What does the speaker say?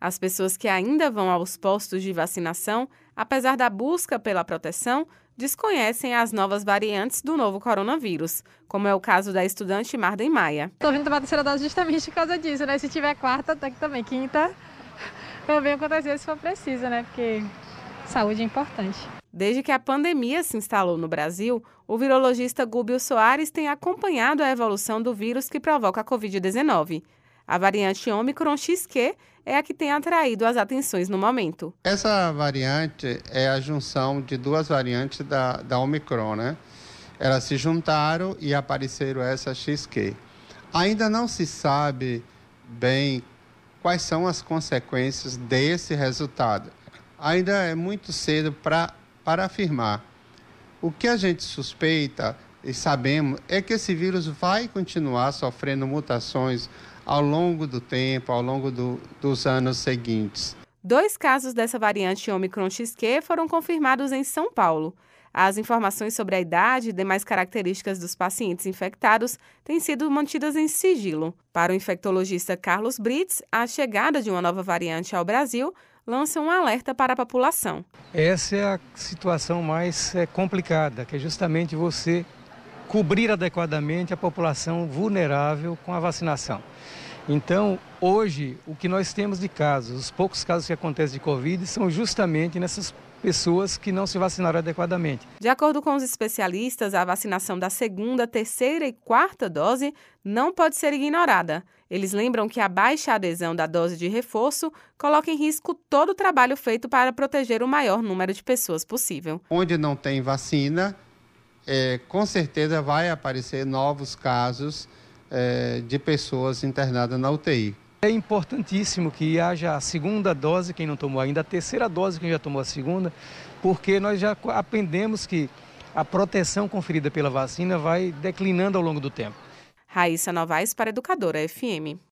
As pessoas que ainda vão aos postos de vacinação, apesar da busca pela proteção, desconhecem as novas variantes do novo coronavírus, como é o caso da estudante Marden Maia. Estou vindo tomar a terceira dose justamente por causa disso, né? Se tiver quarta, até que também quinta, também acontecer se for preciso, né? Porque saúde é importante. Desde que a pandemia se instalou no Brasil, o virologista Gúbio Soares tem acompanhado a evolução do vírus que provoca a Covid-19. A variante Omicron XQ é a que tem atraído as atenções no momento. Essa variante é a junção de duas variantes da, da Omicron, né? Elas se juntaram e apareceram essa XQ. Ainda não se sabe bem quais são as consequências desse resultado. Ainda é muito cedo para afirmar. O que a gente suspeita e sabemos é que esse vírus vai continuar sofrendo mutações ao longo do tempo, ao longo do, dos anos seguintes. Dois casos dessa variante Omicron XQ foram confirmados em São Paulo. As informações sobre a idade e demais características dos pacientes infectados têm sido mantidas em sigilo. Para o infectologista Carlos Brits, a chegada de uma nova variante ao Brasil lança um alerta para a população. Essa é a situação mais é, complicada, que é justamente você cobrir adequadamente a população vulnerável com a vacinação. Então, hoje, o que nós temos de casos, os poucos casos que acontecem de Covid, são justamente nessas pessoas que não se vacinaram adequadamente. De acordo com os especialistas, a vacinação da segunda, terceira e quarta dose não pode ser ignorada. Eles lembram que a baixa adesão da dose de reforço coloca em risco todo o trabalho feito para proteger o maior número de pessoas possível. Onde não tem vacina, é, com certeza vai aparecer novos casos é, de pessoas internadas na UTI. É importantíssimo que haja a segunda dose, quem não tomou ainda, a terceira dose, quem já tomou a segunda, porque nós já aprendemos que a proteção conferida pela vacina vai declinando ao longo do tempo. Raíssa Novaes para Educadora FM.